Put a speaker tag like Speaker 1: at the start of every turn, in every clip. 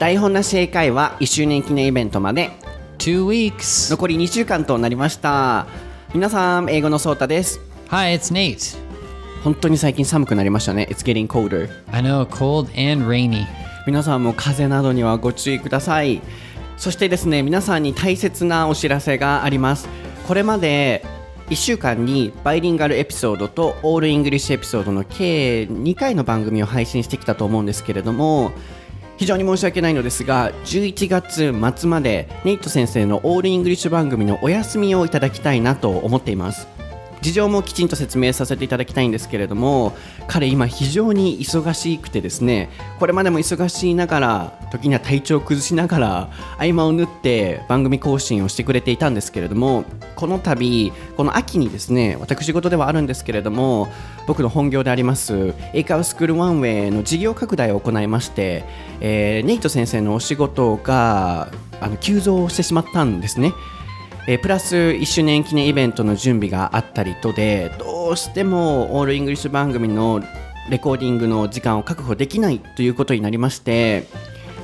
Speaker 1: 台本なし英会話1周年記念イベントまで。
Speaker 2: Two weeks.
Speaker 1: 残り2週間となりました。皆さん英語のソータです。
Speaker 2: Hi, it's Nate.
Speaker 1: 本当に最近寒くなりましたね。It's getting colder.
Speaker 2: I know, cold and rainy.
Speaker 1: 皆さんも風邪などにはご注意ください。そしてですね皆さんに大切なお知らせがあります。これまで1週間にバイリンガルエピソードとオールイングリッシュエピソードの計2回の番組を配信してきたと思うんですけれども非常に申し訳ないのですが11月末までネイト先生の all English 番組のお休みをいただきたいなと思っています。事情もきちんと説明させていただきたいんですけれども彼今非常に忙しくてですねこれまでも忙しいながら時には体調を崩しながら合間を縫って番組更新をしてくれていたんですけれどもこの度この秋にですね私事ではあるんですけれども僕の本業であります英会話スクールワンウェイの事業拡大を行いまして、えーネイト先生のお仕事があの急増してしまったんですね。えプラス1周年記念イベントの準備があったりとでどうしても all English 番組のレコーディングの時間を確保できないということになりまして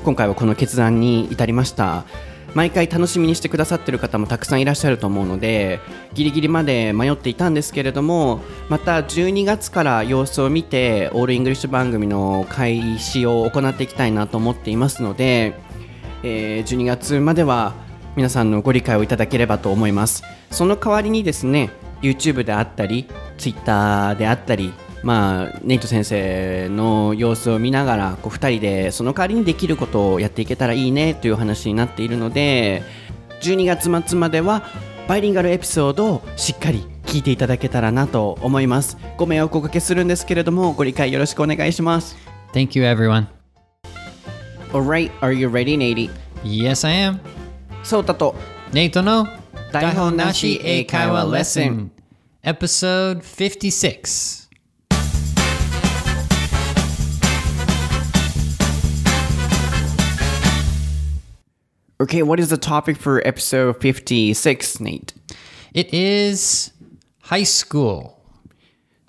Speaker 1: 今回はこの決断に至りました。毎回楽しみにしてくださってる方もたくさんいらっしゃると思うのでギリギリまで迷っていたんですけれどもまた12月から様子を見て all English 番組の開始を行っていきたいなと思っていますのでえー12月までは皆さんのご理解をいただければと思いますその代わりにですね YouTube であったり Twitter であったりまあ、ネイト先生の様子を見ながらこう2人でその代わりにできることをやっていけたらいいねという話になっているので12月末まではバイリンガルエピソードをしっかり聞いていただけたらなと思いますご迷惑をおかけするんですけれどもご理解よろしくお願いします
Speaker 2: Thank you, everyone.
Speaker 1: Alright, are you ready, Nady?
Speaker 2: Yes, I am.
Speaker 1: そうたと
Speaker 2: Nate no
Speaker 1: 台本なし英会話レッスン
Speaker 2: Episode 56.
Speaker 1: Okay, what is the topic for episode 56, Nate?
Speaker 2: It is high school.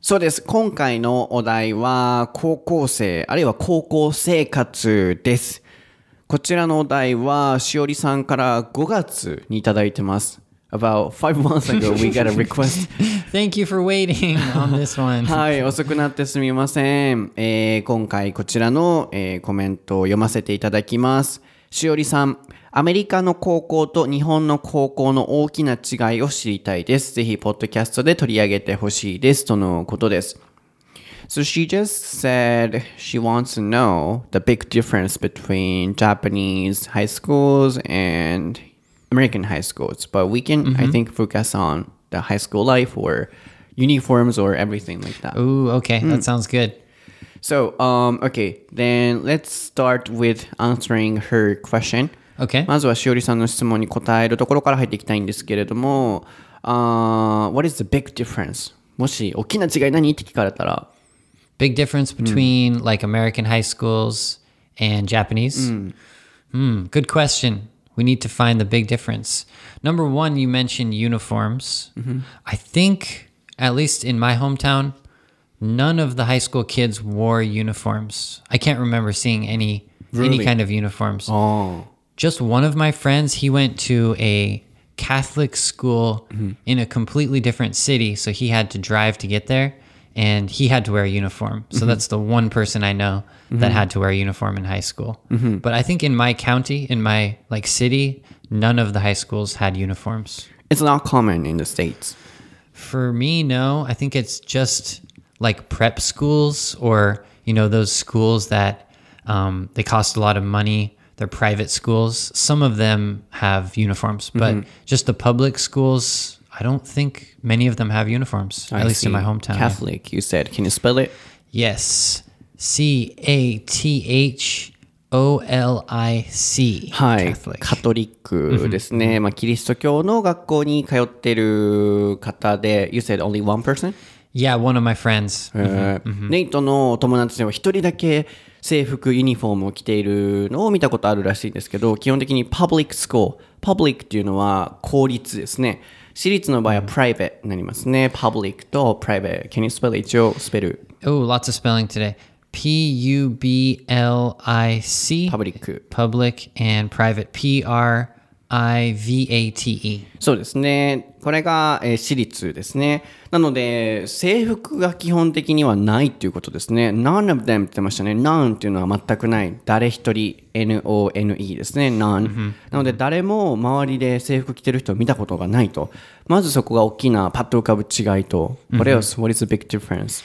Speaker 1: そうです。今回のお題は高校生、あるいは高校生活です。こちらのお題はしおりさんから5月にいただいてます。About five months ago, we got a request.
Speaker 2: Thank you for waiting on this one.
Speaker 1: はい、遅くなってすみません。えー今回こちらの、えーコメントを読ませていただきます。しおりさん、アメリカの高校と日本の高校の大きな違いを知りたいです。ぜひ、ポッドキャストで取り上げてほしいです。とのことです。So she just said she wants to know the big difference between Japanese high schools and American high schools. But we can, I think, focus on the high school life or uniforms or everything like that.
Speaker 2: Ooh, okay. That sounds good.
Speaker 1: So, um, okay, then let's start with answering her question.
Speaker 2: Okay.
Speaker 1: まずはしおりさんの質問に答えるところから入っていきたいんですけれども、uh, What is the big difference? もし大きな違い何って聞かれたら、
Speaker 2: Big difference hmm. between like American high schools and Japanese? Hmm. hmm, good question. We need to find the big difference. Number one, you mentioned uniforms. Mm-hmm. I think, at least in my hometown, none of the high school kids wore uniforms. I can't remember seeing any any kind of uniforms.
Speaker 1: あ
Speaker 2: Just one of my friends, he went to a Catholic school mm-hmm. in a completely different city, so he had to drive to get there and he had to wear a uniform. So mm-hmm. that's the one person I know that mm-hmm. had to wear a uniform in high school. Mm-hmm. But I think in my county, in my like city, none of the high schools had uniforms.
Speaker 1: It's not common in the States.
Speaker 2: For me, no. I think it's just like prep schools or, you know, those schools that um, they cost a lot of money. They're private schools. Some of them have uniforms, but just the public schools, I don't think many of them have uniforms,
Speaker 1: I
Speaker 2: at least in my hometown.
Speaker 1: Catholic, you said. Can you spell it?
Speaker 2: Yes. C A T H O L I C.
Speaker 1: はい。カトリックですね。まあ、キリスト教の学校に通ってる方で、You said only one person?
Speaker 2: Yeah, one of my friends.
Speaker 1: えーネイトのお友達では一人だけ制服、ユニフォームを着ているのを見たことあるらしいんですけど、基本的に public school。public っていうのは公立ですね。私立の場合は private になりますね。public と private。Can you spell it? 一応スペル。
Speaker 2: Oh, lots of spelling today. P U B L I C.
Speaker 1: パブリック。
Speaker 2: Public and private. P R I V A T E.
Speaker 1: そうですね。 これが、えー私立ですね。なので、制服が基本的にはないっていうことですね。none of them って言ってましたね。none っていうのは全くない。誰一人、N-O-N-E ですね。none、なので、誰も周りで制服着てる人を見たことがないと。まずそこが大きなパッと浮かぶ違いと。What else? What is the big difference?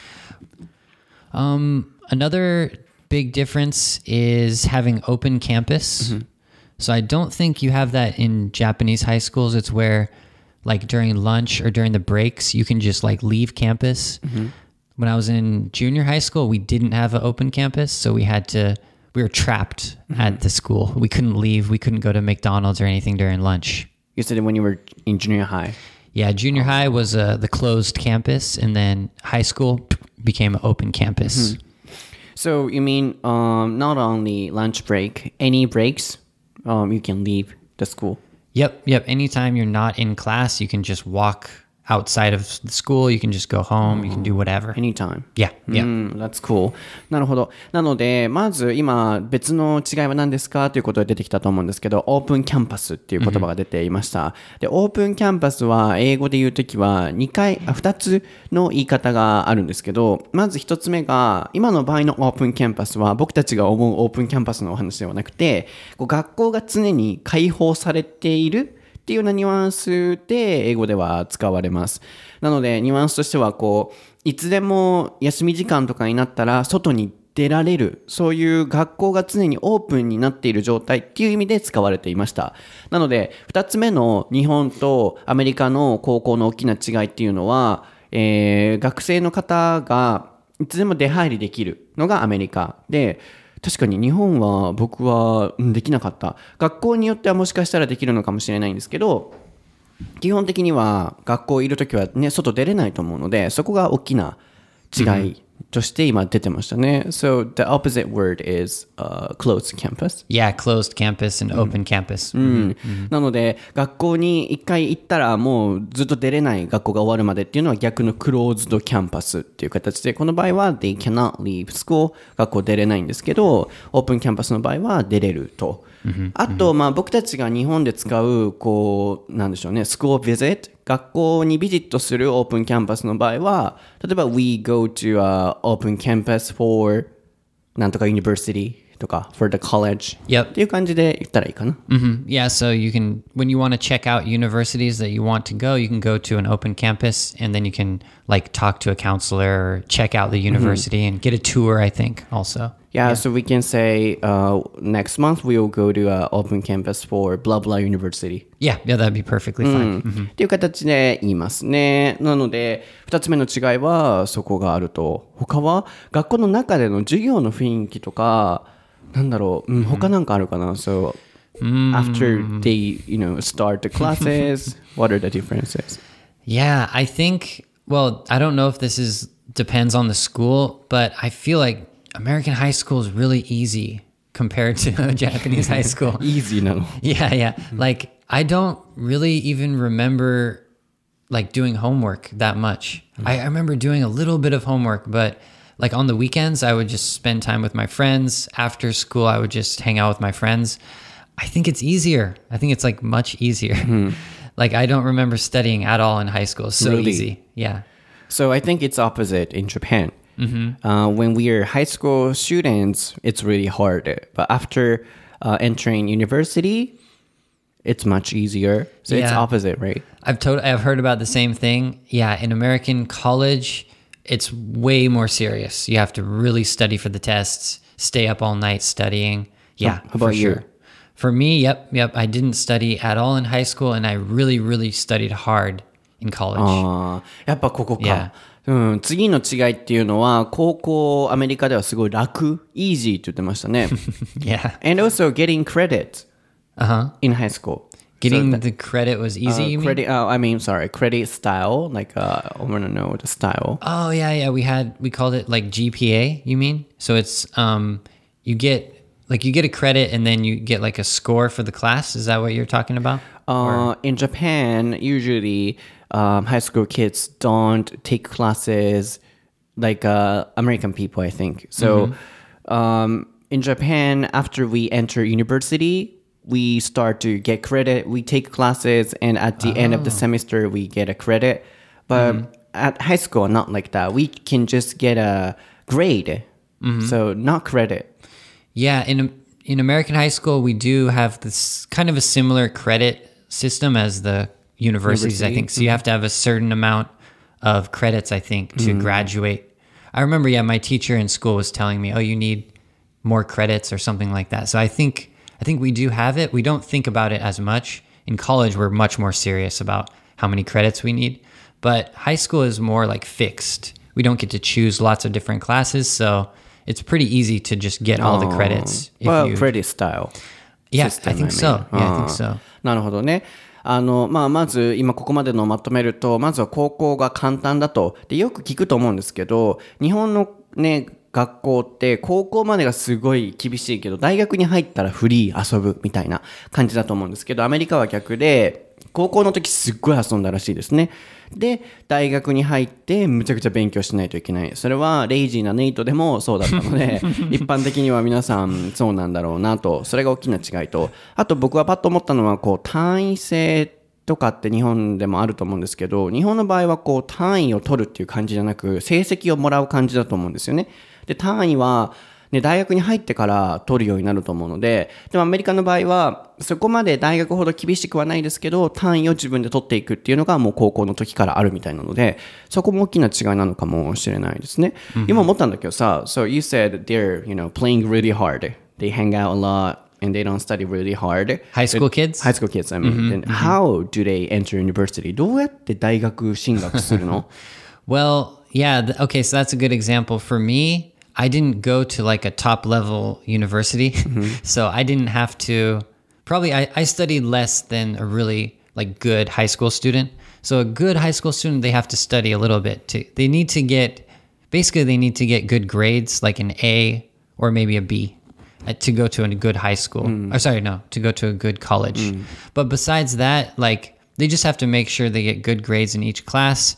Speaker 2: Um, another big difference is having open campus. So I don't think you have that in Japanese high schools. It's where, like during lunch or during the breaks, you can just like leave campus. When I was in junior high school, we didn't have an open campus, so we had to. We were trapped at the school. We couldn't leave. We couldn't go to McDonald's or anything during lunch.
Speaker 1: You said when you were in junior high.
Speaker 2: Yeah, junior high was uh, the closed campus, and then high school became an open campus.
Speaker 1: So you mean um, not only lunch break, any breaks, um, you can leave the school.
Speaker 2: Yep, yep. Anytime you're not in class, you can just walk outside of school. You can just go home. You can do whatever.
Speaker 1: Anytime.
Speaker 2: Yeah, yeah.
Speaker 1: うん、That's cool. なるほど。なので、まず今、別の違いは何ですか？ということが出てきたと思うんですけど、オープンキャンパスっていう言葉が出ていました。で、オープンキャンパスは、英語で言うときは、2回、あ、2つの言い方があるんですけど、まず1つ目が、今の場合のオープンキャンパスは、僕たちが思うオープンキャンパスのお話ではなくて、こう学校が常に開放されている、っていうようなニュアンスで英語では使われます。なのでニュアンスとしてはこういつでも休み時間とかになったら外に出られるそういう学校が常にオープンになっている状態っていう意味で使われていました。なので2つ目の日本とアメリカの高校の大きな違いっていうのは、えー学生の方がいつでも出入りできるのがアメリカで確かに日本は僕はできなかった。学校によってはもしかしたらできるのかもしれないんですけど基本的には学校いる時はね外出れないと思うのでそこが大きな違い。として今出てましたね、So the opposite word is、uh, closed campus.
Speaker 2: Yeah, closed campus and open campus.
Speaker 1: うんなので学校に一回行ったらもうずっと出れない学校が終わるまでっていうのは逆のクローズドキャンパスっていう形でこの場合は they cannot leave school 学校出れないんですけどオープンキャンパスの場合は出れると、あとまあ僕たちが日本で使うこうなんでしょうねスクールビジット学校にビジットするオープンキャンパスの場合は例えば we go to a open campus for なんとか university とか for the college
Speaker 2: Yep.
Speaker 1: っていう感じで言ったらいいかな
Speaker 2: hmm Yeah, so you can, when you want to check out universities that you want to go, you can go to an open campus and then you can like talk to a counselor or check out the university and get a tour, I think, also.
Speaker 1: Yeah, so we can say uh, next month we will go to uh, open campus for blah blah university.
Speaker 2: Yeah, yeah, that'd be perfectly fine.
Speaker 1: っていう形で言いますね。なので、二つ目の違いはそこがあると。他は学校の中での授業の雰囲気とか、 なんだろう、うん、他なんかあるかな ?So, after they, you know, start the classes, what are the differences?
Speaker 2: Yeah, I think. Well, I don't know if this is depends on the school, but I feel like American high school is really easy compared to Japanese high school.
Speaker 1: Easy なの。
Speaker 2: Yeah, yeah. Like I don't really even remember like doing homework that much. I, I remember doing a little bit of homework, but like on the weekends, I would just spend time with my friends. After school, I would just hang out with my friends. I think it's easier. I think it's like much easier. like I don't remember studying at all in high school. It's so
Speaker 1: Really?
Speaker 2: easy. Yeah.
Speaker 1: So I think it's opposite in Japan. Uh, when we are high school students, it's really hard. But after uh, entering university, it's much easier. So it's opposite, right?
Speaker 2: I've told I've heard about the same thing. Yeah, in American college, it's way more serious. You have to really study for the tests, stay up all night studying. Yeah,
Speaker 1: how about
Speaker 2: for
Speaker 1: you?
Speaker 2: sure. For me, yep, yep. I didn't study at all in high school, and I really, really studied hard in college.
Speaker 1: ああ、やっぱここか。
Speaker 2: Yeah.
Speaker 1: うん、次の違いっていうのは、高校アメリカではすごい楽、easy って言ってましたね。
Speaker 2: yeah.
Speaker 1: And also getting credit
Speaker 2: Uh huh.
Speaker 1: in high school.
Speaker 2: Getting
Speaker 1: So
Speaker 2: the credit was easy.
Speaker 1: uh,
Speaker 2: you mean?
Speaker 1: credit, uh, I mean, sorry, credit style. Like, uh, I want to know the style.
Speaker 2: Oh yeah, yeah. We had we called it like GPA. You mean? So it's um, you get like you get a credit, and then you get like a score for the class. Is that what you're talking about?
Speaker 1: Uh, in Japan, usually um, high school kids don't take classes like uh, American people, I think. So um, in Japan, after we enter university, we start to get credit. We take classes, and at the end of the ah. semester, we get a credit. But mm-hmm. at high school, not like that. We can just get a grade, mm-hmm. so not credit.
Speaker 2: Yeah, in in American high school, we do have this kind of a similar credit system as the universities. I think so. You have to have a certain amount of credits. I think to mm-hmm. graduate. I remember, yeah, my teacher in school was telling me, "Oh, you need more credits or something like that." So I think I think we do have it. We don't think about it as much in college. We're much more serious about how many credits we need, but high school is more like fixed. We don't get to choose lots of different classes, so it's pretty easy to just get all the credits. if
Speaker 1: well,
Speaker 2: you-
Speaker 1: credit style.
Speaker 2: Yeah,
Speaker 1: system,
Speaker 2: I think
Speaker 1: mean.
Speaker 2: so. Yeah, I think
Speaker 1: あ
Speaker 2: so.
Speaker 1: ーなるほどね。あの、まあ、まず、今ここまでのをまとめると、まずは高校が簡単だと。で、よく聞くと思うんですけど、日本のね、 学校って高校までがすごい厳しいけど、大学に入ったらフリー遊ぶみたいな感じだと思うんですけど、アメリカは逆で、高校の時すっごい遊んだらしいですね。で、大学に入ってむちゃくちゃ勉強しないといけない。それはレイジーなネイトでもそうだったので、一般的には皆さんそうなんだろうなと、それが大きな違いと、あと僕はパッと思ったのは、こう単位制とかって日本でもあると思うんですけど、日本の場合はこう単位を取るっていう感じじゃなく、成績をもらう感じだと思うんですよね。で、単位は、ね、大学に入ってから取るようになると思うので、でもアメリカの場合は、そこまで大学ほど厳しくはないですけど、単位を自分で取っていくっていうのがもう高校の時からあるみたいなので、そこも大きな違いなのかもしれないですね。今思ったんだけどさ、so you said they're, you know, playing really hard. They hang out a lot and they don't study really hard.
Speaker 2: High school kids?
Speaker 1: High school kids, I mean. Then how do they enter university? どうやって大学進学するの
Speaker 2: Well, yeah. okay, so that's a good example. For me, I didn't go to like a top level university, mm-hmm. so I didn't have to. Probably, I, I studied less than a really like good high school student. So a good high school student, they have to study a little bit. To they need to get basically they need to get good grades, like an A or maybe a B. uh, To go to a good high school, mm. or sorry, no, to go to a good college. Mm. But besides that, like they just have to make sure they get good grades in each class,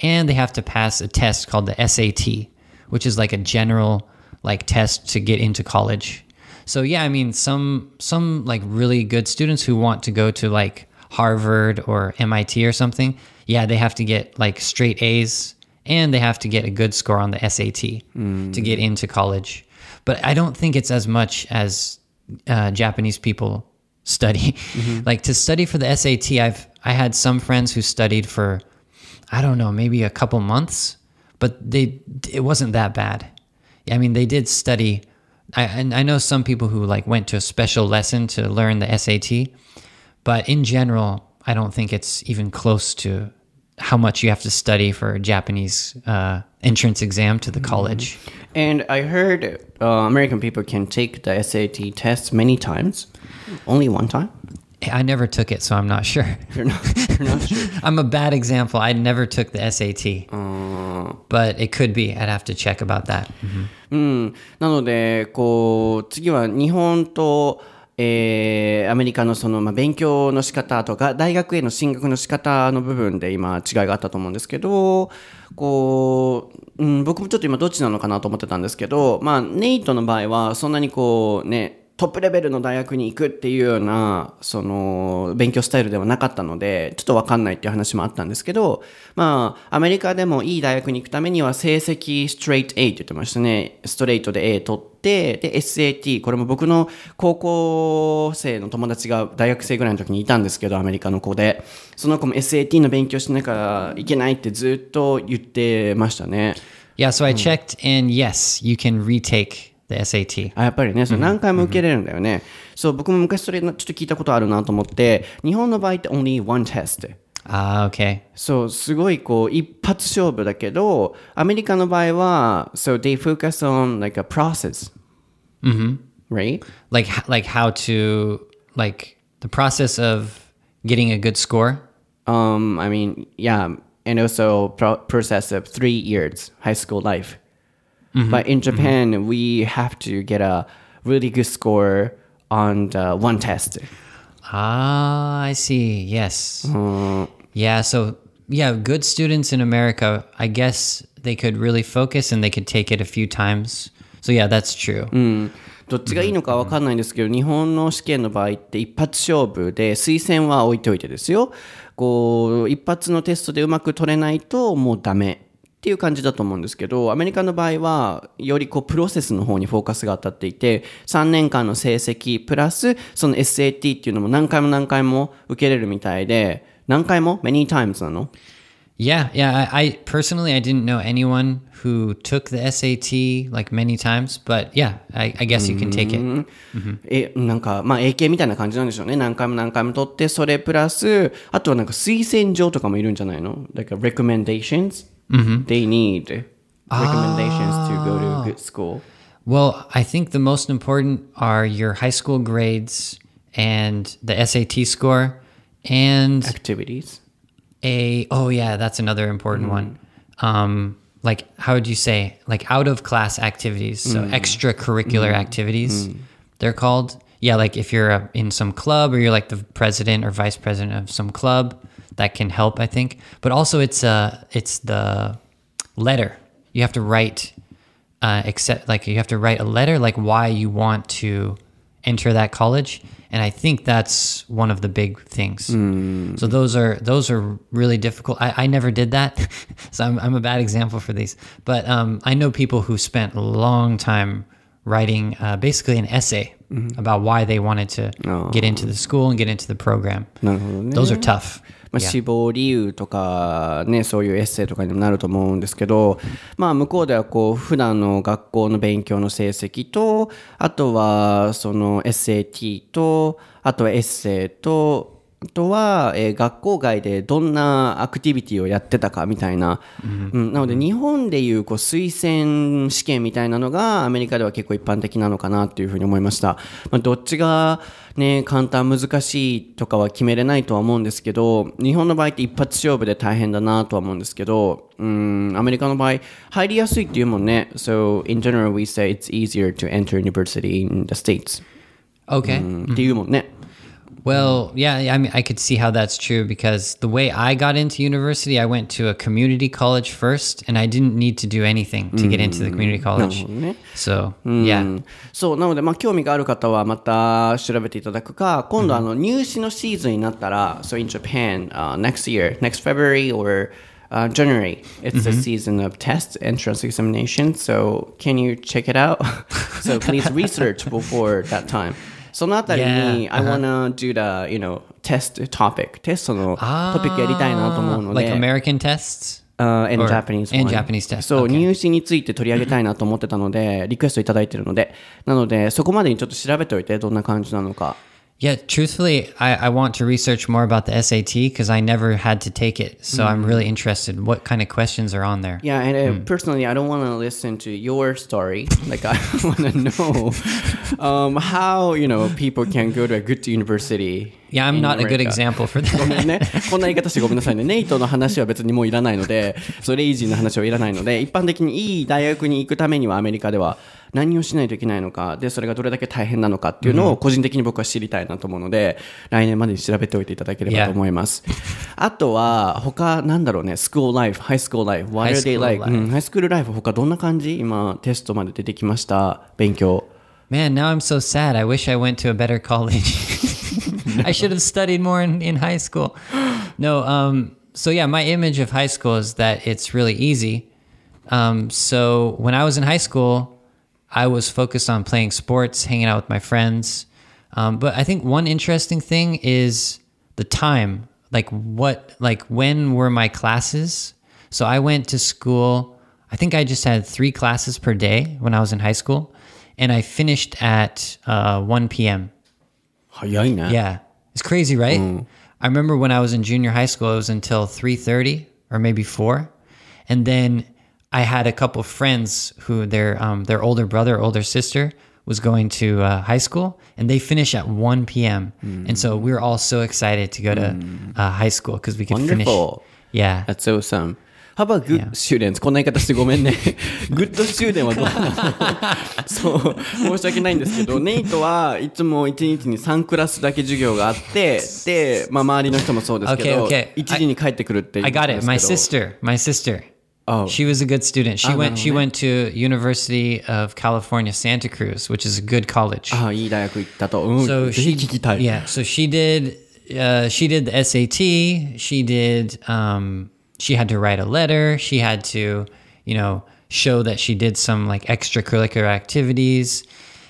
Speaker 2: and they have to pass a test called the SAT, which is like a general like test to get into college. So yeah, I mean some some like really good students who want to go to like Harvard or MIT or something, yeah, they have to get like straight A's and they have to get a good score on the SAT to get into college. But I don't think it's as much as uh, Japanese people study. Like to study for the SAT, I've I had some friends who studied for I don't know, maybe a couple months, but they it wasn't that bad. I mean, they did study. I and I know some people who like went to a special lesson to learn the SAT, but in general, I don't think it's even close to how much you have to study for a Japanese uh, entrance exam to the college.
Speaker 1: And I heard uh, American people can take the SAT test many times. Only one time?
Speaker 2: I never took it, so I'm not sure.
Speaker 1: You're not, you're not sure.
Speaker 2: I'm a bad example. I never took the SAT, but it could be. I'd have to check about that.
Speaker 1: うん、なのでこう次は日本と、えーアメリカのその、まあ、勉強の仕方とか大学への進学の仕方の部分で今違いがあったと思うんですけどこう、うん、僕もちょっと今どっちなのかなと思ってたんですけど、まあ、ネイトの場合はそんなにこうねトップレベルの大学に行くっていうようなその勉強スタイルではなかったのでちょっと分かんないっていう話もあったんですけどまあアメリカでもいい大学に行くためには成績ストレート A って言ってましたね。ストレートで A 取ってで SAT これも僕の高校生の友達が大学生ぐらいの時にいたんですけどアメリカの子で。その子も SAT の勉強しなきゃいけないってずっと言ってましたね。
Speaker 2: Yeah, so I checked, and yes, you can retake the SAT.
Speaker 1: あやっぱりね、それ何回も受けれるんだよね。そう、僕も昔それちょっと聞いたことあるなと思って、日本の場合って only one test。
Speaker 2: Ah, okay.
Speaker 1: そう、すごいこう、一発勝負だけど、アメリカの場合は、so they focus on like a process. Right?
Speaker 2: Like h- like how to like the process of getting a good score.
Speaker 1: Um, I mean, yeah, and also pro- process of three years high school life. But in Japan, we have to get a really good score on the one test.
Speaker 2: Ah, I see. Yes. Yeah. So yeah, good students in America, I guess they could really focus and they could take it a few times. So yeah, that's true.
Speaker 1: どっちがいいのかわかんないんですけど、日本の試験の場合って一発勝負で推薦は置いておいてですよ。こう、一発のテストでうまく取れないともうダメ。っていう感じだと思うんですけど、アメリカの場合は、よりこう、プロセスの方にフォーカスが当たっていて、3年間の成績、プラス、その SAT っていうのも何回も何回も受けれるみたいで、何回も ?many times なの
Speaker 2: ？Yeah, yeah. I, I personally I didn't know anyone who took the SAT like many times, but yeah, I, I guess you can take it.
Speaker 1: え、なんか、まあ、英検みたいな感じなんでしょうね。何回も何回も取って、それプラス、あとはなんか推薦状とかもいるんじゃないの ?like recommendations?、Mm-hmm. They need recommendations to go to a good ah. school.
Speaker 2: Well, I think the most important are your high school grades and the SAT score and
Speaker 1: Activities.
Speaker 2: a oh yeah, that's another important mm-hmm. one. Um like how would you say like out of class activities, so mm-hmm. extracurricular activities. They're called. Yeah, like if you're uh, in some club or you're like the president or vice president of some club, that can help, I think. But also, it's uh, it's the letter you have to write, uh, except like you have to write a letter like why you want to enter that college, and I think that's one of the big things. Mm. So those are those are really difficult. I, I never did that, so I'm I'm a bad example for these. But um, I know people who spent a long time writing uh, basically an essay mm-hmm. about why they wanted to oh. get into the school and get into the program. Those are tough.
Speaker 1: まあ、志望理由とか、ね、そういうエッセイとかにもなると思うんですけど、まあ、向こうではこう普段の学校の勉強の成績とあとはその SAT とあとはエッセイとあとは、えー学校外でどんなアクティビティをやってたかみたいな、うん。なので日本でいうこう推薦試験みたいなのがアメリカでは結構一般的なのかなっていうふうに思いました、まあ、どっちがね簡単難しいとかは決めれないとは思うんですけど日本の場合って一発勝負で大変だなとは思うんですけどうんアメリカの場合入りやすいっていうもんね。So in general we say it's easier to enter university in the States、
Speaker 2: okay
Speaker 1: っていうもんね
Speaker 2: Well, yeah, I mean, I could see how that's true because the way I got into university, I went to a community college first, and I didn't need to do anything to get into the community college.
Speaker 1: ね
Speaker 2: So, yeah.
Speaker 1: うんそうなので、まあ、興味がある方はまた調べていただくか今度あの入試のシーズンになったら、So in Japan、uh, next year next February or uh, January it's the season of tests entrance examinations so can you check it out so please research before that time そのあたりに、I wanna do the you know test topic テストのトピックやりたいなと思うので
Speaker 2: Like American tests?
Speaker 1: Uh, and Japanese
Speaker 2: and. Japanese test.
Speaker 1: そう.入試について取り上げたいなと思ってたので、リクエストいただいてるので、なので、そこまでにちょっと調べておいて、どんな感じなのか。
Speaker 2: Yeah, truthfully, I, I want to research more about the SAT because I never had to take it. So I'm really interested. What kind of questions are on there?
Speaker 1: Yeah, and uh, personally, I don't want to listen to your story. Like, I want to know um, how, you know, people can go to a good university.
Speaker 2: Yeah, I'm
Speaker 1: in
Speaker 2: not a good
Speaker 1: America.
Speaker 2: example for
Speaker 1: ご
Speaker 2: that.
Speaker 1: めんね。こんな言い方してごめんなさいね。ネイトの話は別にもういらないので、そう、レイジーの話はいらないので、一般的にいい大学に行くためにはアメリカでは 何をしないといけないのか、で、それがどれだけ大変なのかっていうのを個人的に僕は知りたいなと思うので、来年までに調べておいていただければと思います。あとは、他、なんだろうね、スクールライフ、ハイスクールライフ、what are they ハイスクールライフ、他どんな感じ今、テストまで出てきました、勉強。
Speaker 2: Man, now I'm so sad. I wish I went to a better college. I should have studied more in, in high school. No, um, so yeah, my image of high school is that it's really easy. Um, so when I was in high school, I was focused on playing sports, hanging out with my friends. Um, but I think one interesting thing is the time. Like what? Like when were my classes? So I went to school. I think I just had three classes per day when I was in high school, and I finished at uh, 1 p.m.
Speaker 1: How young?
Speaker 2: Yeah, it's crazy, right? Mm. I remember when I was in junior high school, it was until 3:30 or maybe four, and then I had a couple friends who their um, their older brother, older sister was going to uh, high school, and they finish at 1 p.m. And so we were all so excited to go to uh, high school because we could
Speaker 1: Wonderful.
Speaker 2: finish. Yeah,
Speaker 1: That's awesome. How about good students? こんな言い方してごめんね。good student はどうなのそう、申し訳ないんですけど、ネイトはいつも1日に3クラスだけ授業があって、で、まあ周りの人もそうですけど、
Speaker 2: Okay, okay.
Speaker 1: 1時に帰ってくるっていう
Speaker 2: I
Speaker 1: こと
Speaker 2: got
Speaker 1: で
Speaker 2: it.
Speaker 1: す
Speaker 2: My
Speaker 1: けど
Speaker 2: sister, my sister.
Speaker 1: Oh.
Speaker 2: She was a good student. She
Speaker 1: Ah,
Speaker 2: went.
Speaker 1: no,
Speaker 2: She
Speaker 1: no.
Speaker 2: went to University of California, Santa Cruz, which is a good college.
Speaker 1: ああ、いい大学行ったと。うん、
Speaker 2: so
Speaker 1: ぜひ
Speaker 2: she,
Speaker 1: 聞きたい。
Speaker 2: yeah. So she did. Uh, she did the SAT. She did. Um, she had to write a letter. She had to, you know, show that she did some like extracurricular activities.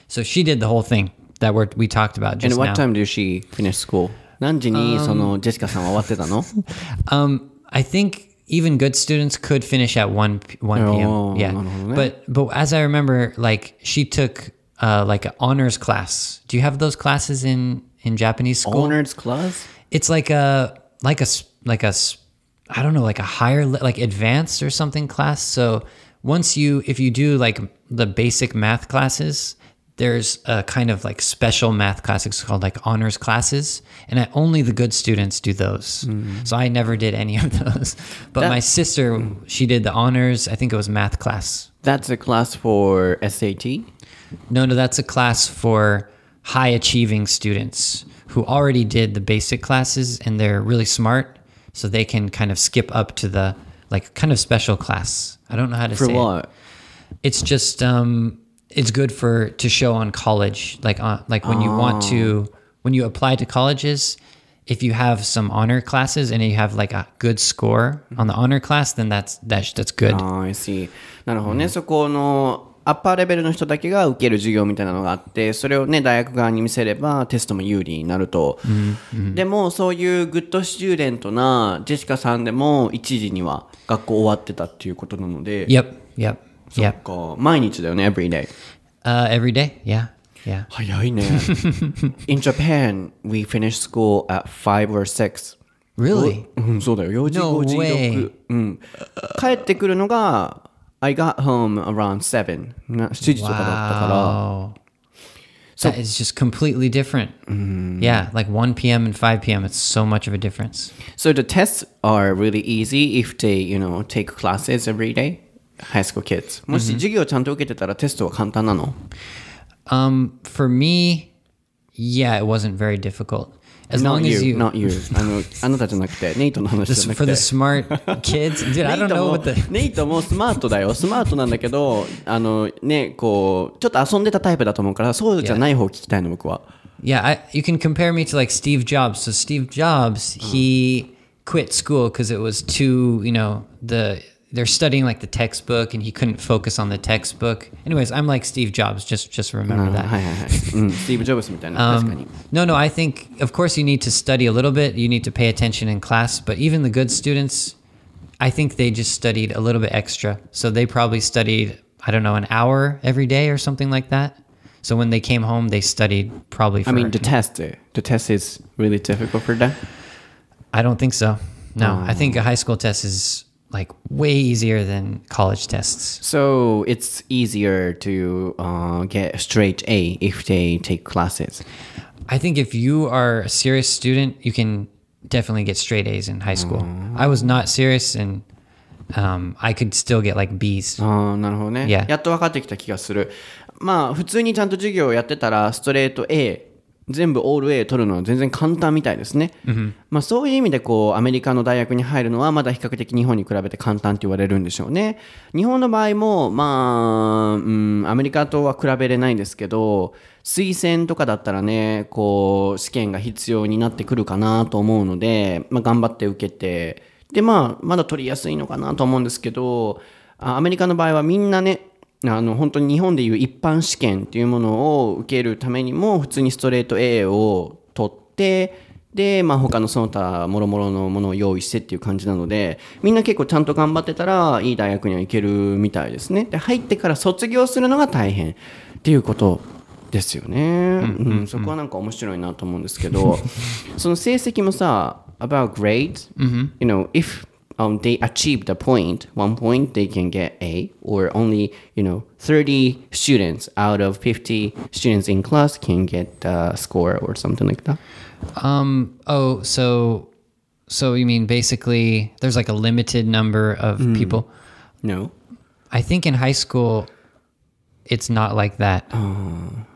Speaker 2: So she did the whole thing that we're, we talked about just
Speaker 1: And what
Speaker 2: now.
Speaker 1: time did she finish school? 何時にそのジェシカさんは終わってたの
Speaker 2: Um, I think even good students could finish at 1 1 p.m.
Speaker 1: Oh,
Speaker 2: yeah. But but as I remember like she took uh, like an honors class. Do you have those classes in in Japanese school?
Speaker 1: Honors class?
Speaker 2: It's like a like a like a I don't know, like a higher like advanced or something class. So once you if you do like the basic math classes, there's a kind of like special math class. It's called like honors classes, and I, only the good students do those. So I never did any of those. But
Speaker 1: That-
Speaker 2: my sister, she did the honors. I think it was math class.
Speaker 1: That's a class for SAT?
Speaker 2: No, no, that's a class for high achieving students who already did the basic classes and they're really smart, so they can kind of skip up to the like kind of special class. I don't know how to
Speaker 1: For
Speaker 2: say it.
Speaker 1: what?
Speaker 2: It's just um, it's good for to show on college, like uh, like when you want to when you apply to colleges. If you have some honor classes and you have like a good score on the honor class, then that's that's that's good.
Speaker 1: ああ、I see. なるほどね。そこのアッパーレベルの人だけが受ける授業みたいなのがあって、それをね、大学側に見せればテストも有利になると。でも、そういうグッドスチューデントなジェシカさんでも1時には学校終わってたっていうことなので、
Speaker 2: Yep, yep,
Speaker 1: そっ
Speaker 2: yep.
Speaker 1: か毎日だよね、every day。
Speaker 2: Uh, every day, yeah, yeah.
Speaker 1: 早いね。In Japan, we finish school at 5 or 6.
Speaker 2: Really?
Speaker 1: うん、そうだよ。4時、
Speaker 2: No
Speaker 1: 5時、
Speaker 2: way.
Speaker 1: 6。うん。帰ってくるのが、I got home around 7. な7時とかだったか
Speaker 2: Wow. that is just completely different. Yeah, like 1 p.m. and 5 p.m. It's so much of a difference.
Speaker 1: ら。So the tests are really easy if they, you know, take classes every day. High school kids. もし授業ちゃんと受けてたらテストは簡単なの
Speaker 2: Um, for me, yeah, it wasn't very difficult. As long as
Speaker 1: you, not you. あの、あなたじゃなくて、ネイトの話じゃなく
Speaker 2: for
Speaker 1: て
Speaker 2: the。smart kids, dude, I
Speaker 1: ネイ
Speaker 2: don't
Speaker 1: ト
Speaker 2: know
Speaker 1: も
Speaker 2: what the.
Speaker 1: ネイトもスマートだよ。スマートなんだけど、あのね、こう、ちょっと遊んでたタイプだと思うから、そうじゃない方聞きたいの、僕は。
Speaker 2: Yeah, I, you can compare me to like Steve Jobs. So Steve Jobs, he quit school because it was too, you know, the they're studying like the textbook and he couldn't focus on the textbook. Anyways, I'm like Steve Jobs. Just just remember
Speaker 1: mm,
Speaker 2: that.
Speaker 1: Mm, Steve Jobs um,
Speaker 2: No, no. I think of course you need to study a little bit. You need to pay attention in class. But even the good students, I think they just studied a little bit extra. So they probably studied I don't know an hour every day or something like that. So when they came home, they studied probably. For,
Speaker 1: I mean, the test. Uh, the test is really difficult for them.
Speaker 2: I don't think so. No, oh. I think a high school test is like way easier than college tests.
Speaker 1: So it's easier to uh, get a straight A if they take classes.
Speaker 2: I think if you are a serious student, you can definitely get straight A's in high school. I was not serious and um, I could still get like B's.
Speaker 1: ああ、なるほどね。
Speaker 2: Yeah.
Speaker 1: やっと分かってきた気がする。まあ、普通にちゃんと授業をやってたら、ストレート A、 全部オール A 取るのは全然簡単みたいですね。まあ、そういう意味で、こう、アメリカの大学に入るのは、まだ比較的日本に比べて簡単って言われるんでしょうね。日本の場合も、まあ、うん、アメリカとは比べれないんですけど、推薦とかだったらね、こう、試験が必要になってくるかなと思うので、まあ、頑張って受けて、で、まあ、まだ取りやすいのかなと思うんですけど、あアメリカの場合はみんなね、あの本当に日本でいう一般試験っていうものを受けるためにも普通にストレート A を取ってで、まあ、他のその他もろもろのものを用意してっていう感じなのでみんな結構ちゃんと頑張ってたらいい大学には行けるみたいですね。で入ってから卒業するのが大変っていうことですよね、うんそこはなんか面白いなと思うんですけどその成績もさ about grades、you know if um, they achieve the point, one point, they can get A, or only, you know, 30 students out of 50 students in class can get a score or something like that.
Speaker 2: Um, oh, so so you mean basically there's like a limited number of people?
Speaker 1: No?
Speaker 2: I think in high school, it's not like that.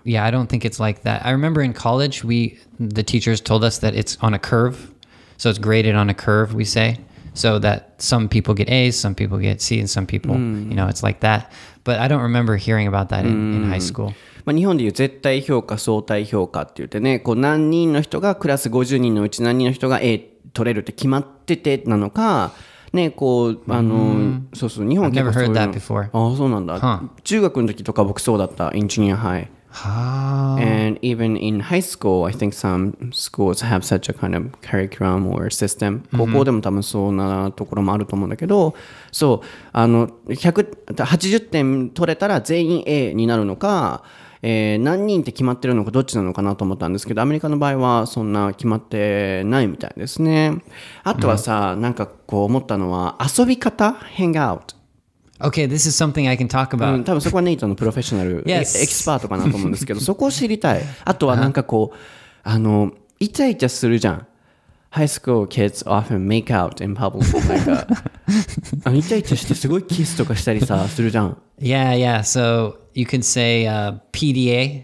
Speaker 2: Yeah, I don't think it's like that. I remember in college, we the teachers told us that it's on a curve, so it's graded on a curve. We say so that some people get A's, some people get C, and some people, you know, it's like that. But I don't remember hearing about that in, in high school.
Speaker 1: まあ、日本でいう絶対評価、相対評価って言ってね、こう何人の人がクラス50人のうち何人の人が A 取れるって決まっててなのか、ね、こう、あの、そうそう、日本は結構そういうの.ああ、そうなんだ。
Speaker 2: Huh.
Speaker 1: 中学の時とか僕そうだった、in junior high.
Speaker 2: Ah,
Speaker 1: And even in high school, I think some schools have such a kind of curriculum or system. 高校でも多分そんなところもあると思うんだけど、そう、あの、100、80点取れたら全員 A になるのか、えー何人って決まってるのかどっちなのかなと思ったんですけど、アメリカの場合はそんな決まってないみたいですね。あとはさ、なんかこう思ったのは、遊び方 ?hang out。
Speaker 2: okay. This is something I can talk
Speaker 1: う
Speaker 2: about.
Speaker 1: ん、多分そこはネイトのプロフェッショナル、
Speaker 2: Yes.
Speaker 1: エエキスパートかなと思うんですけど、そこを知りたい。あとはなんかこう、あの、イチャイチャするじゃん。High school kids often make out in public. なんか、あのイチャイチャしてすごいキスとかしたりさ、するじゃん。
Speaker 2: Yeah, yeah. So you could say uh, PDA.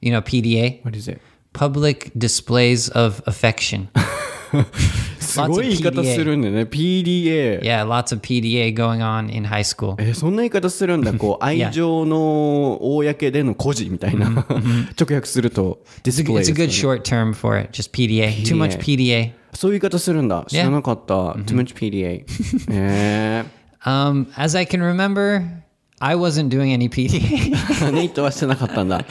Speaker 2: You know PDA,
Speaker 1: What is it?
Speaker 2: public displays of affection.
Speaker 1: すごい言い方するんだよね。PDA。
Speaker 2: Yeah, lots of PDA going on in high school.
Speaker 1: えそんな言い方するんだ。こう、愛情の公での孤児みたいな。直訳すると、ディス
Speaker 2: It's
Speaker 1: プ
Speaker 2: a,
Speaker 1: レイ
Speaker 2: it's a good short term for it. Just PDA. Too much PDA.
Speaker 1: そういう言い方するんだ。知らなかった。Too much PDA。え
Speaker 2: Um, as I can remember, I wasn't doing any PDA.
Speaker 1: ー、ネイトはしてなかったんだ。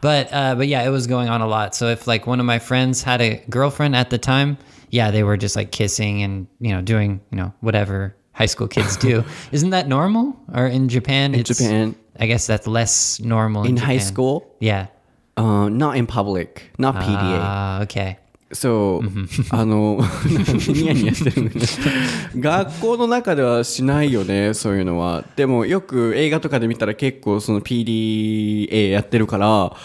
Speaker 2: but uh, but yeah, it was going on a lot. So if like one of my friends had a girlfriend at the time, yeah, they were just like kissing and you know doing you know whatever high school kids do. Isn't that normal? Or in Japan? In
Speaker 1: Japan.
Speaker 2: I guess that's less normal in,
Speaker 1: In high school?
Speaker 2: Yeah.
Speaker 1: Uh, not in public, not PDA.
Speaker 2: Ah, okay.
Speaker 1: そう、あの、ニヤニヤしてる学校の中ではしないよね、そういうのは。でもよく映画とかで見たら結構その PDA やってるから、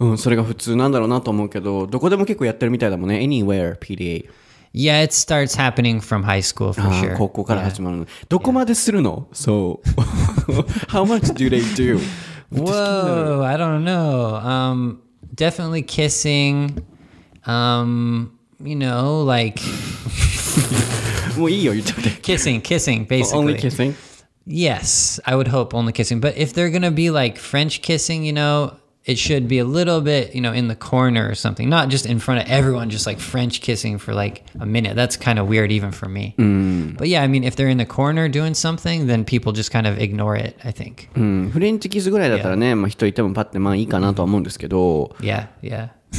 Speaker 1: うん、それが普通なんだろうなと思うけど、どこでも結構やってるみたいだもんね。Anywhere PDA。
Speaker 2: Yeah, it starts happening from high school for
Speaker 1: あ
Speaker 2: sure.
Speaker 1: ー高校から始まるの。どこまでするのそう。How much do they do?
Speaker 2: Whoa, I don't know. Um, definitely kissing. Um, you know, like
Speaker 1: もういいよ、言っちゃって。
Speaker 2: kissing, kissing, basically.
Speaker 1: Only kissing?
Speaker 2: Yes, I would hope only kissing. But if they're gonna be like French kissing, you know, it should be a little bit, you know, in the corner or something, not just in front of everyone, just like French kissing for like a minute. That's kind of weird even for me. But yeah, I mean, if they're in the corner doing something, then people just kind of ignore it. I think.
Speaker 1: うん、フレンチキスぐらいだったらね、まあ人いてもパッてまあいいかなとは思うんですけど、
Speaker 2: Yeah, yeah.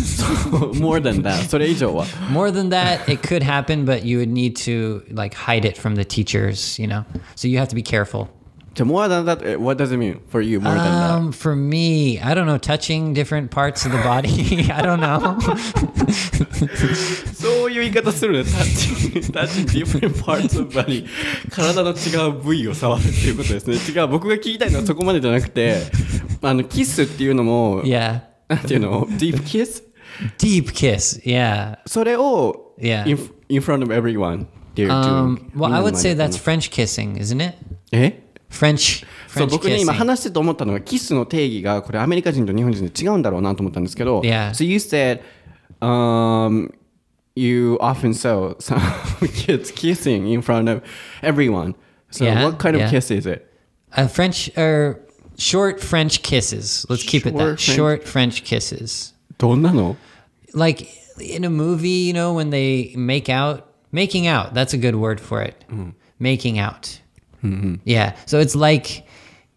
Speaker 1: more than that それ以上は
Speaker 2: More than that, it could happen, but you would need to like hide it from the teachers, you know. So you have to be careful.
Speaker 1: じゃあ more than that eh, what does it mean for you more than that
Speaker 2: Um, for me, I don't know, touching different parts of the body. I don't know.
Speaker 1: そういう言い方するね touching touching different parts of body 体の違う部位を触るっていうことですね違う僕が聞きたいのはそこまでじゃなくてあのキスっていうのも
Speaker 2: yeah,
Speaker 1: なんていうの deep kiss
Speaker 2: deep kiss. Yeah.
Speaker 1: それを
Speaker 2: Yeah.
Speaker 1: in, in front of everyone they're
Speaker 2: Um,
Speaker 1: doing
Speaker 2: well, I would say that's
Speaker 1: で
Speaker 2: French kissing, isn't it?
Speaker 1: え
Speaker 2: French
Speaker 1: そう
Speaker 2: French
Speaker 1: 僕ね
Speaker 2: kissing.
Speaker 1: 今話してて思ったのがキスの定義がこれアメリカ人と日本人で違うんだろうなと思ったんですけど、
Speaker 2: Yeah.
Speaker 1: So you said um, you often saw some kids kissing in front of everyone. So
Speaker 2: Yeah,
Speaker 1: what kind of
Speaker 2: yeah.
Speaker 1: kiss is it?
Speaker 2: Uh, French or short French kisses. Let's keep it
Speaker 1: Short
Speaker 2: that.
Speaker 1: French-
Speaker 2: Short French kisses.
Speaker 1: どんなの
Speaker 2: like in a movie, you know, when they make out, making out, that's a good word for it. Making out. Yeah. So it's like,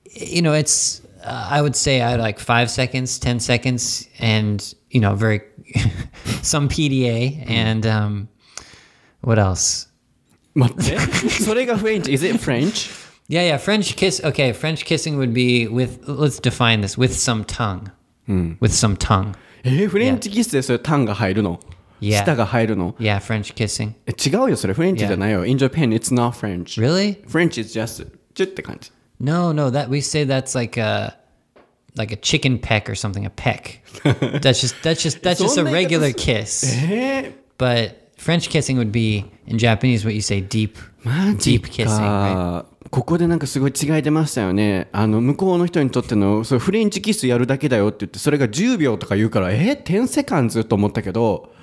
Speaker 2: you know, it's, uh, I would say I like five seconds, 10 seconds, and, you know, very, some PDA, and um, what else?
Speaker 1: 待って。それがフレンチ。Is it French?
Speaker 2: Yeah, yeah. French kiss. Okay. French kissing would be with, let's define this with some tongue. With some tongue.
Speaker 1: えーフレンチキスでそれタンが入るの
Speaker 2: Yeah.
Speaker 1: 舌が入るの
Speaker 2: Yeah. French kissing.
Speaker 1: え違うよ、それフレンチじゃないよ。In Japan, it's not French.
Speaker 2: Really?
Speaker 1: French is just チュって感じ。
Speaker 2: No, no, that we say that's like a like a chicken peck or something, a peck. that's just that's just that's just a regular kiss.
Speaker 1: え
Speaker 2: But French kissing would be in Japanese what you say deep deep kissing, right?
Speaker 1: か。ここでなんかすごい違い出ましたよね。あの、向こうの人にとっての、それフレンチキスやるだけだよって言って、それが10秒とか言うから、え ?10 セカンズと思ったけど、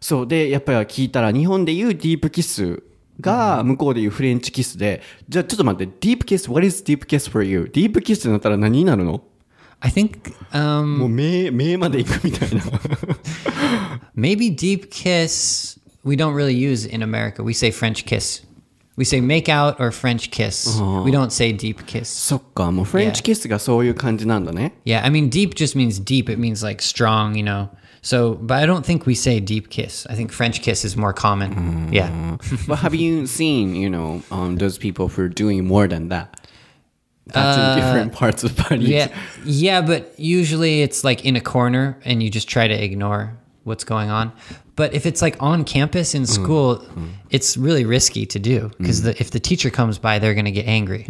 Speaker 1: そう。で、やっぱり聞いたら、日本で言うディープキスが、向こうで言うフレンチキスで、じゃあちょっと待って、ディープキス、what is deep kiss for you? ディープキスってなったら何になるの
Speaker 2: I think um,
Speaker 1: もう目、目まで行くみたいな。
Speaker 2: maybe deep kiss we don't really use in America. We say French kiss. We say make out or French kiss. We don't say deep kiss.
Speaker 1: そっか、もうフレンチキスがそういう感じなんだね。
Speaker 2: Yeah, I mean deep just means deep. It means like strong, you know. So, but I don't think we say deep kiss. I think French kiss is more common. Mm. Yeah.
Speaker 1: But have you seen, you know, um, those people are doing more than that? That's in uh, different parts of Paris.
Speaker 2: Yeah. Yeah, but usually it's like in a corner and you just try to ignore what's going on. But if it's like on campus in mm. school, mm. it's really risky to do because the, if the teacher comes by, they're going to get angry.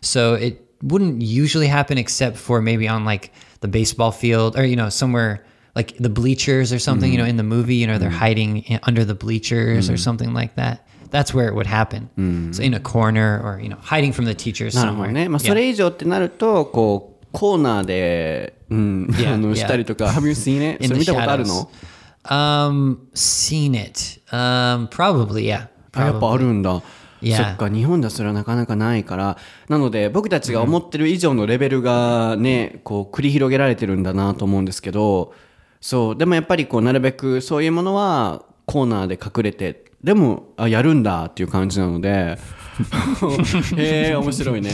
Speaker 2: So it wouldn't usually happen except for maybe on like the baseball field or, you know, somewhere like the bleachers or something, you know, in the movie, you know, they're hiding in, under the bleachers or something like that. That's where it would happen. So in a corner or, you know, hiding from the teachers
Speaker 1: なるほど
Speaker 2: somewhere.
Speaker 1: ね。まあ、
Speaker 2: Yeah.
Speaker 1: それ以上ってなると、こう、コーナーで、うん、
Speaker 2: Yeah,
Speaker 1: あの、
Speaker 2: yeah.
Speaker 1: したりとか、Have you seen it?
Speaker 2: in
Speaker 1: それ
Speaker 2: the
Speaker 1: 見たことある
Speaker 2: shadows.
Speaker 1: の
Speaker 2: Um, seen it. Um, probably, yeah.
Speaker 1: あやっぱあるんだ。
Speaker 2: Yeah.
Speaker 1: そっか、日本ではそれはなかなかないから。なので、僕たちが思ってる以上のレベルがね、こう、繰り広げられてるんだなと思うんですけど、 そう、でもやっぱりこう、なるべくそういうものはコーナーで隠れて、でも、あ、やるんだっていう感じなので、へえ、面白いね。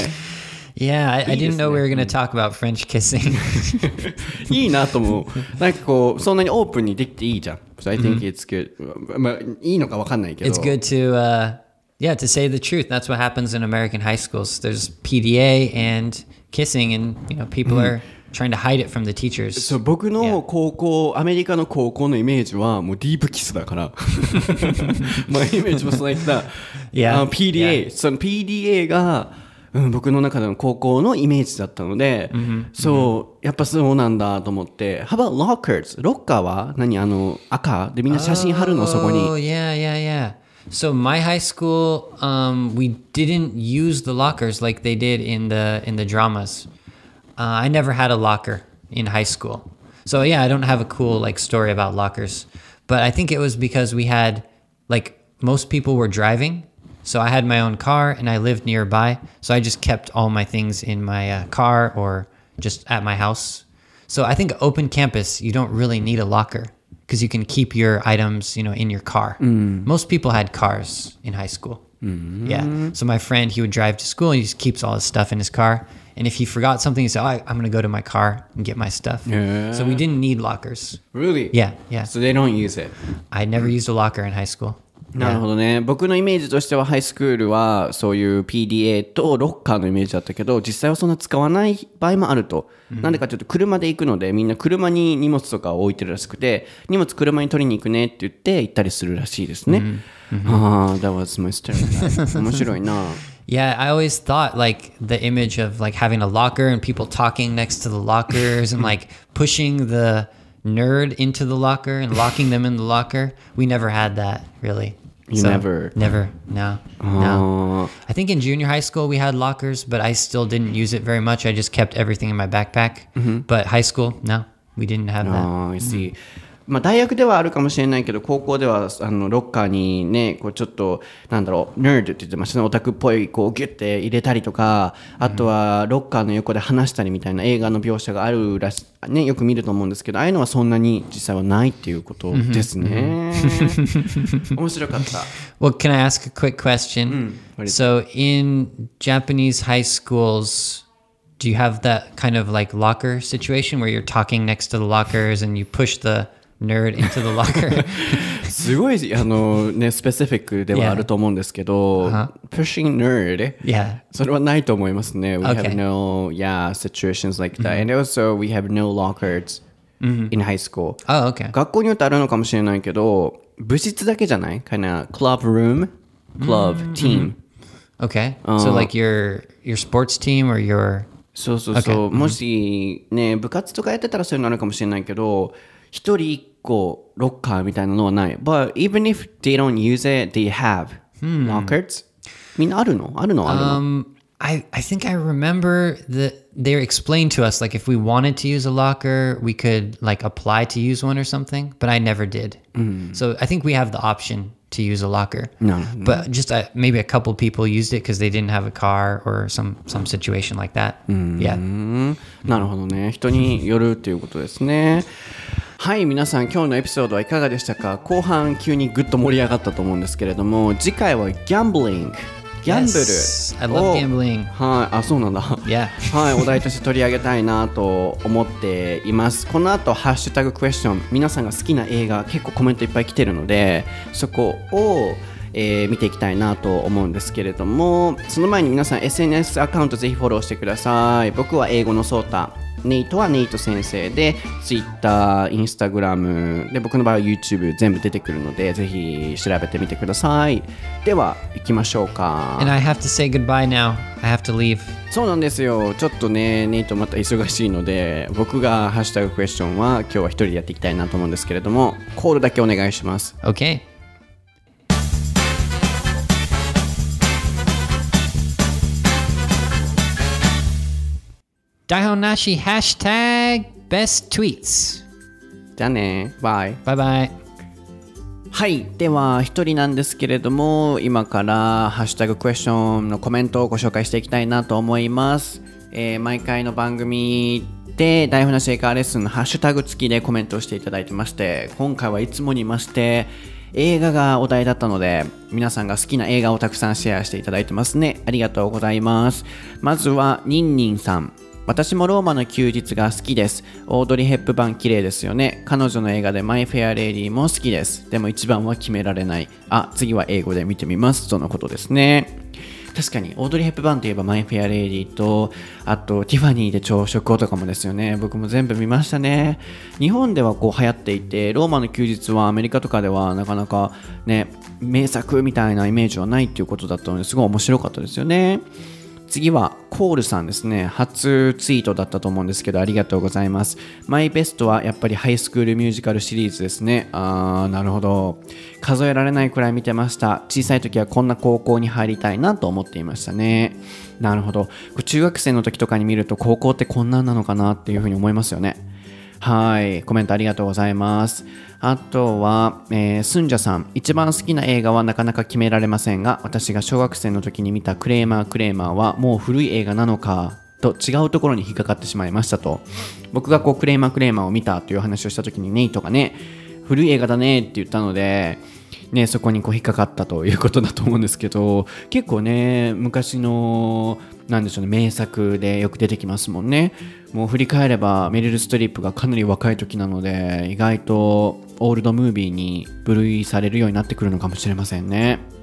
Speaker 2: Yeah, I, I didn't know we were going to talk about French kissing.
Speaker 1: いいなと思う。なんかこう、そんなにオープンにできていいじゃん。So I think it's good. まあ、いいのかわかんないけど。
Speaker 2: it's good to, uh, yeah, to say the truth. That's what happens in American high schools. There's PDA and kissing, and you know people are trying to hide it from the teachers.
Speaker 1: そう僕の高校、アメリカの高校のイメージはもうディープキスだから。My image was like that.
Speaker 2: Yeah.
Speaker 1: あの PDA、その PDA が、うん、僕の中での高校のイメージだったので、そう、やっぱそうなんだと思って。How about lockers? ロッカーは何あの、赤でみんな写真貼るのそこ
Speaker 2: Oh
Speaker 1: に。
Speaker 2: yeah, yeah, yeah. So my high school, um, we didn't use the lockers like they did in the in the dramas. Uh, I never had a locker in high school. So yeah, I don't have a cool like story about lockers, but I think it was because we had like most people were driving. So I had my own car and I lived nearby. So I just kept all my things in my uh, car or just at my house. So I think open campus, you don't really need a locker because you can keep your items, you know, in your car. Most people had cars in high school. Yeah. So my friend, he would drive to school and he just keeps all his stuff in his car. And if he forgot something, he said, oh, I, I'm going to go to my car and get my stuff.
Speaker 1: Yeah.
Speaker 2: So we didn't need lockers.
Speaker 1: Really?
Speaker 2: Yeah, yeah.
Speaker 1: So they don't use it.
Speaker 2: I never used a locker in high school.
Speaker 1: なるほどね。僕のイメージとしてはハイスクールはそういう PDA とロッカーのイメージだったけど、実際はそんな使わない場合もあると。なんでかというと車で行くのでみんな車に荷物とかを置いてるらしくて、荷物車に取りに行くねって言って行ったりするらしいですね。ああ、that was my stereotype. 面白いな。
Speaker 2: Yeah, I always thought like the image of like having a locker and people talking next to the lockers and like pushing the nerd into the locker and locking them in the locker. We never had that really.
Speaker 1: You never?
Speaker 2: Never. No. No. I think in junior high school we had lockers, but I still didn't use it very much. I just kept everything in my backpack. Mm-hmm. But high school, no, we didn't have that.
Speaker 1: ああ、I see. まあ、大学ではあるかもしれないけど、高校ではあのロッカーにね、こうちょっと、なんだろう、nerd って言ってましたね、オタクっぽい、こうギュッて入れたりとか、あとはロッカーの横で話したりみたいな映画の描写があるらし、ね、よく見ると思うんですけど、ああいうのはそんなに実際はないっていうことですね。面白かった。
Speaker 2: Well, can I ask a quick question?
Speaker 1: what is
Speaker 2: so, in Japanese high schools, do you have that kind of like locker situation where you're talking next to the lockers and you push the nerd into the locker?
Speaker 1: すごい、あの、ね、スペシフィックではあると思うんですけど、pushing nerd?
Speaker 2: yeah.
Speaker 1: それはないと思いますね。We
Speaker 2: Okay.
Speaker 1: have no, yeah, situations like that. And also, we have no lockers in high school.
Speaker 2: Oh, okay.
Speaker 1: 学校によってあるのかもしれないけど、部室だけじゃない ?kind of club room, club, team.
Speaker 2: Okay. so, like your your sports team or your
Speaker 1: そうそうそう。もしね、部活とかやってたらそういうのあるかもしれないけど、一人一個ロッカーみたいなのはない。But even if they don't use it, they have lockers. みんなあるのあるのあるの、
Speaker 2: Um, I, I think I remember that they explained to us like if we wanted to use a locker, we could like apply to use one or something, but I never did. So I think we have the option to use a locker.
Speaker 1: No.
Speaker 2: But just uh, maybe a couple people used it because they didn't have a car or some some situation like that. Yeah.
Speaker 1: なるほどね。人によるっていうことですね。 はい、皆さん今日のエピソードはいかがでしたか？後半急にぐっと盛り上がったと思うんですけれども、次回はギャンブリング。ギャンブル。
Speaker 2: Yes, I love
Speaker 1: を
Speaker 2: gambling.
Speaker 1: はい、あ、そうなんだ。
Speaker 2: Yeah.
Speaker 1: はい、お題として取り上げたいなと思っています。この後、ハッシュタグクエスチョン、皆さんが好きな映画、結構コメントいっぱい来てるので、そこを、えー見ていきたいなと思うんですけれども、その前に皆さん SNS アカウントぜひフォローしてください。僕は英語のソータ。ネイトはネイト先生で、Twitter、Instagram で、僕の場合は YouTube 全部出てくるので、ぜひ調べてみてください。では、行きましょうか。
Speaker 2: And I have to say goodbye now. I have to leave.
Speaker 1: そうなんですよ。ちょっとね、ネイトまた忙しいので、僕がハッシュタグクエスチョンは今日は一人でやっていきたいなと思うんですけれども、コールだけお願いします。
Speaker 2: Okay. Daihonashi hashtag best tweets.
Speaker 1: じゃあね、バイ。
Speaker 2: Bye bye.
Speaker 1: はい。では、一人なんですけれども、今からハッシュタグクエスチョンのコメントをご紹介していきたいなと思います。えー毎回の番組で、台本なシェイカーレッスンのハッシュタグ付きでコメントをしていただいてまして、今回はいつもにまして、映画がお題だったので、皆さんが好きな映画をたくさんシェアしていただいてますね。ありがとうございます。まずは、ニンニンさん。私もローマの休日が好きです。オードリー・ヘップバーン綺麗ですよね。彼女の映画でマイ・フェア・レディも好きです。でも一番は決められない。あ、次は英語で見てみます。とのことですね。確かに、オードリー・ヘップバーンといえばマイ・フェア・レディと、あと、ティファニーで朝食をとかもですよね。僕も全部見ましたね。日本ではこう流行っていて、ローマの休日はアメリカとかではなかなかね、名作みたいなイメージはないっていうことだったのですごい面白かったですよね。次はコールさんですね。初ツイートだったと思うんですけどありがとうございます。マイベストはやっぱりハイスクールミュージカルシリーズですね。あーなるほど。数えられないくらい見てました。小さい時はこんな高校に入りたいなと思っていましたね。なるほど。中学生の時とかに見ると高校ってこんなんなのかなっていうふうに思いますよね。はい、コメントありがとうございます。あとは、えー、すんじゃさん、一番好きな映画はなかなか決められませんが、私が小学生の時に見たクレーマークレーマーはもう古い映画なのかと違うところに引っかかってしまいましたと。僕がこうクレーマークレーマーを見たという話をした時にネイトがね、古い映画だねって言ったので、ね、そこにこう引っかかったということだと思うんですけど結構ね昔のなんでしょうね名作でよく出てきますもんね。もう振り返ればメリル・ストリープがかなり若い時なので意外と old movie に部類されるようになってくるのかもしれませんね。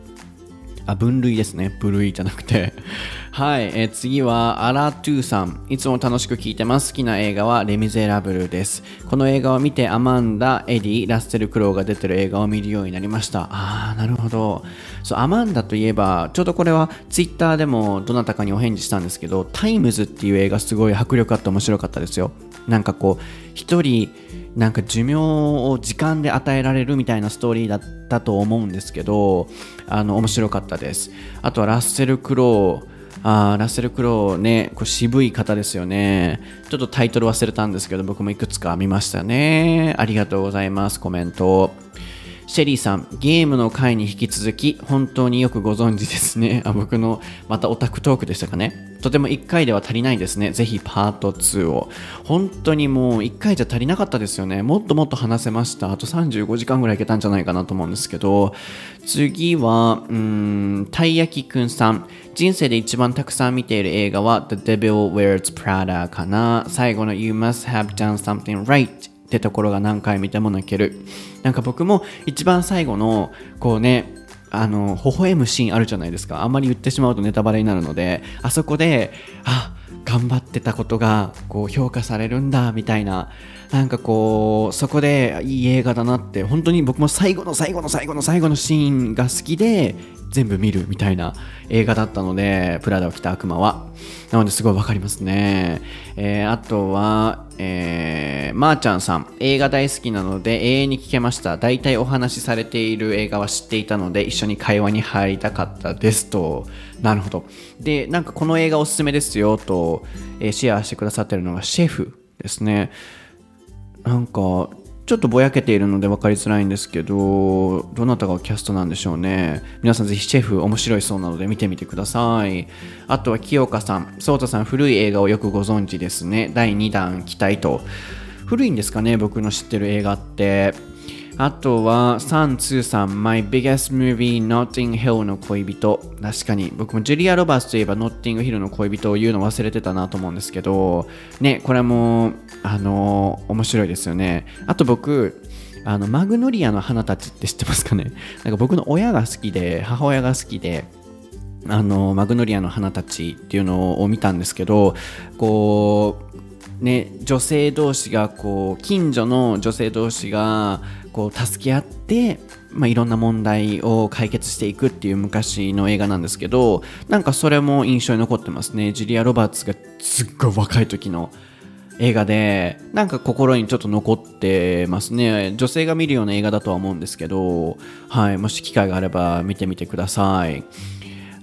Speaker 1: あ分類ですね。部類じゃなくて。はい、えー次はアラトゥーさん。いつも楽しく聞いてます。好きな映画はレ・ミゼラブルです。この映画を見てアマンダエディラッセル・クロウが出てる映画を見るようになりました。あーなるほど。そうアマンダといえばちょうどこれはツイッターでもどなたかにお返事したんですけどタイムズっていう映画すごい迫力あって面白かったですよ。なんかこう一人なんか寿命を時間で与えられるみたいなストーリーだったと思うんですけどあの面白かったです。あとはラッセル・クロウ。あラッセル・クロウねこう渋い方ですよね。ちょっとタイトル忘れたんですけど僕もいくつか見ましたね。ありがとうございますコメント。シェリーさん、ゲームの回に引き続き、本当によくご存知ですね。あ僕の、またオタクトークでしたかね。とても1回では足りないですね。ぜひパート2を。本当にもう1回じゃ足りなかったですよね。もっともっと話せました。あと35時間ぐらいいけたんじゃないかなと思うんですけど、次は、うーん、たい焼きくんさん。人生で一番たくさん見ている映画は The Devil Wears Prada かな。最後の You must have done something right ってところが何回見ても泣ける。なんか僕も一番最後のこうねあの微笑むシーンあるじゃないですか。あんまり言ってしまうとネタバレになるのであそこであ頑張ってたことがこう評価されるんだみたいななんかこうそこでいい映画だなって本当に僕も最後の最後の最後の最後のシーンが好きで全部見るみたいな映画だったのでプラダを着た悪魔はなのですごいわかりますね、えーあとは、えー、まー、あ、ちゃんさん、映画大好きなので永遠に聞けました。大体お話しされている映画は知っていたので、一緒に会話に入りたかったですと。なるほど。で、なんかこの映画おすすめですよと、えー、シェアしてくださってるのがシェフですね。なんか、ちょっとぼやけているので分かりづらいんですけど、どなたがキャストなんでしょうね。皆さんぜひシェフ面白いそうなので見てみてください。あとは清香さん、ソータさん古い映画をよくご存知ですね。第2弾期待と。古いんですかね、僕の知ってる映画って。あとは、サン・ツーさん、My Biggest Movie, Notting Hill の恋人。確かに、僕もジュリア・ロバーツといえば、ノッティングヒルの恋人を言うの忘れてたなと思うんですけど、ね、これも、あの、面白いですよね。あと僕、あの、マグノリアの花たちって知ってますかね？なんか僕の親が好きで、母親が好きで、あの、マグノリアの花たちっていうのを見たんですけど、こう、ね、女性同士がこう近所の女性同士がこう助け合って、まあ、いろんな問題を解決していくっていう昔の映画なんですけどなんかそれも印象に残ってますね。ジュリア・ロバーツがすっごい若い時の映画でなんか心にちょっと残ってますね。女性が見るような映画だとは思うんですけど、はい、もし機会があれば見てみてください。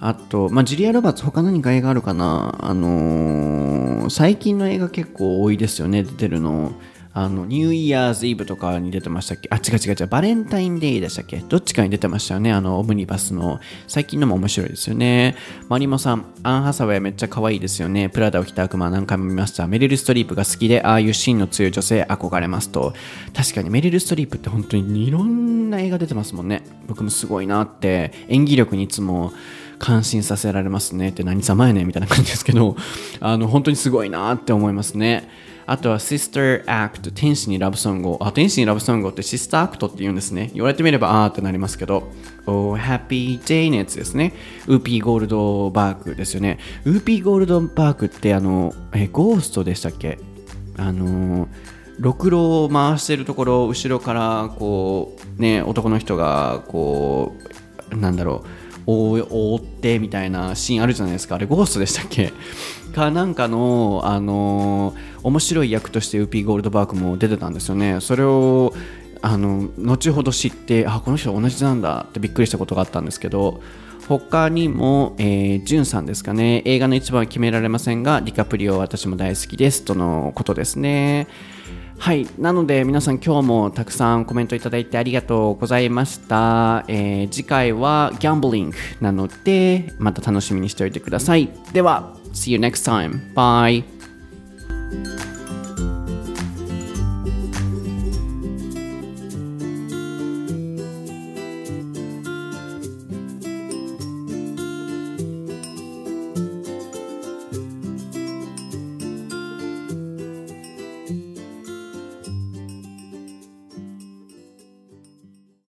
Speaker 1: あと、まあ、ジュリア・ロバーツ他何か映画あるかな？あのー、最近の映画結構多いですよね出てるのあの、ニューイヤーズイブとかに出てましたっけ？あ、違う違う違う、バレンタインデーでしたっけ？どっちかに出てましたよね。あの、オムニバスの。最近のも面白いですよね。マリモさん、アン・ハサウェイめっちゃ可愛いですよね。プラダを着た悪魔何回も見ました。メリル・ストリープが好きで、ああいうシーンの強い女性憧れますと。確かにメリル・ストリープって本当にいろんな映画出てますもんね。僕もすごいなって、演技力にいつも、感心させられますね。って何様やねんみたいな感じですけど、あの、本当にすごいなって思いますね。あとは Sister Act 天使にラブソングをあ天使にラブソングって Sister Act って言うんですね。言われてみればあーってなりますけど。Oh Happy Day のやつですね。ウーピーゴールドバーグですよね。ウーピーゴールドバーグってあのえゴーストでしたっけ？あのろくろを回してるところ後ろからこうね男の人がこうなんだろう。覆ってみたいなシーンあるじゃないですか。あれゴーストでしたっけ？かなんかの、あのー、面白い役としてウピー・ゴールドバーグも出てたんですよね。それをあの後ほど知ってあこの人同じなんだってびっくりしたことがあったんですけど他にも、えー、ジュンさんですかね。映画の一番は決められませんがディカプリオ私も大好きですとのことですね。はいなので皆さん今日もたくさんコメントいただいてありがとうございました、えー、次回はギャンブリングなのでまた楽しみにしておいてくださいでは See you next time. Bye.